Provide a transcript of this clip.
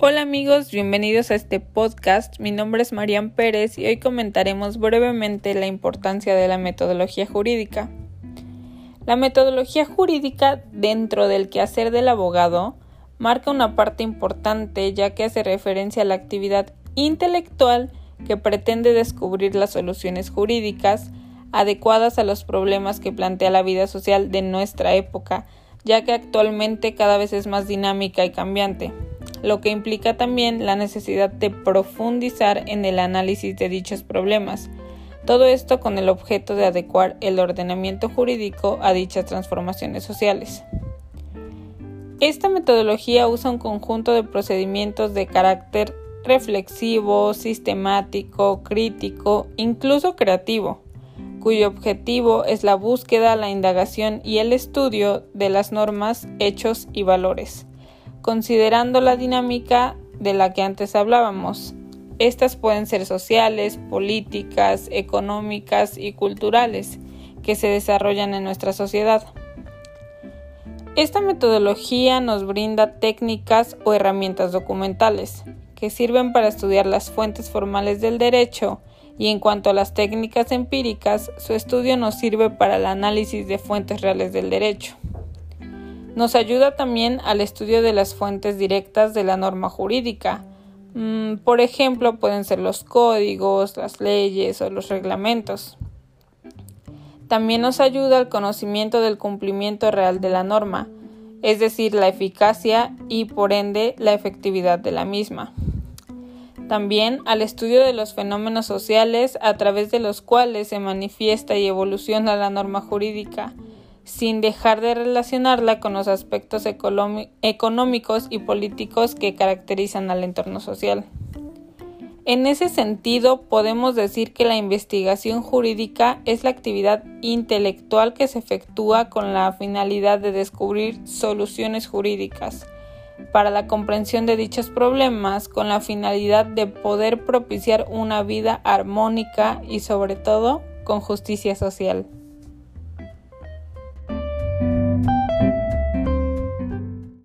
Hola amigos, bienvenidos a este podcast. Mi nombre es Marian Pérez y hoy comentaremos brevemente la importancia de la metodología jurídica. La metodología jurídica dentro del quehacer del abogado marca una parte importante ya que hace referencia a la actividad intelectual que pretende descubrir las soluciones jurídicas adecuadas a los problemas que plantea la vida social de nuestra época, ya que actualmente cada vez es más dinámica y cambiante lo que implica también la necesidad de profundizar en el análisis de dichos problemas. Todo esto con el objeto de adecuar el ordenamiento jurídico a dichas transformaciones sociales. Esta metodología usa un conjunto de procedimientos de carácter reflexivo, sistemático, crítico, incluso creativo, cuyo objetivo es la búsqueda, la indagación y el estudio de las normas, hechos y valores considerando la dinámica de la que antes hablábamos. Estas pueden ser sociales, políticas, económicas y culturales que se desarrollan en nuestra sociedad. Esta metodología nos brinda técnicas o herramientas documentales que sirven para estudiar las fuentes formales del derecho y en cuanto a las técnicas empíricas, su estudio nos sirve para el análisis de fuentes reales del derecho. Nos ayuda también al estudio de las fuentes directas de la norma jurídica. Mm, por ejemplo, pueden ser los códigos, las leyes o los reglamentos. También nos ayuda al conocimiento del cumplimiento real de la norma, es decir, la eficacia y por ende la efectividad de la misma. También al estudio de los fenómenos sociales a través de los cuales se manifiesta y evoluciona la norma jurídica, sin dejar de relacionarla con los aspectos económicos y políticos que caracterizan al entorno social. En ese sentido, podemos decir que la investigación jurídica es la actividad intelectual que se efectúa con la finalidad de descubrir soluciones jurídicas para la comprensión de dichos problemas, con la finalidad de poder propiciar una vida armónica y sobre todo con justicia social.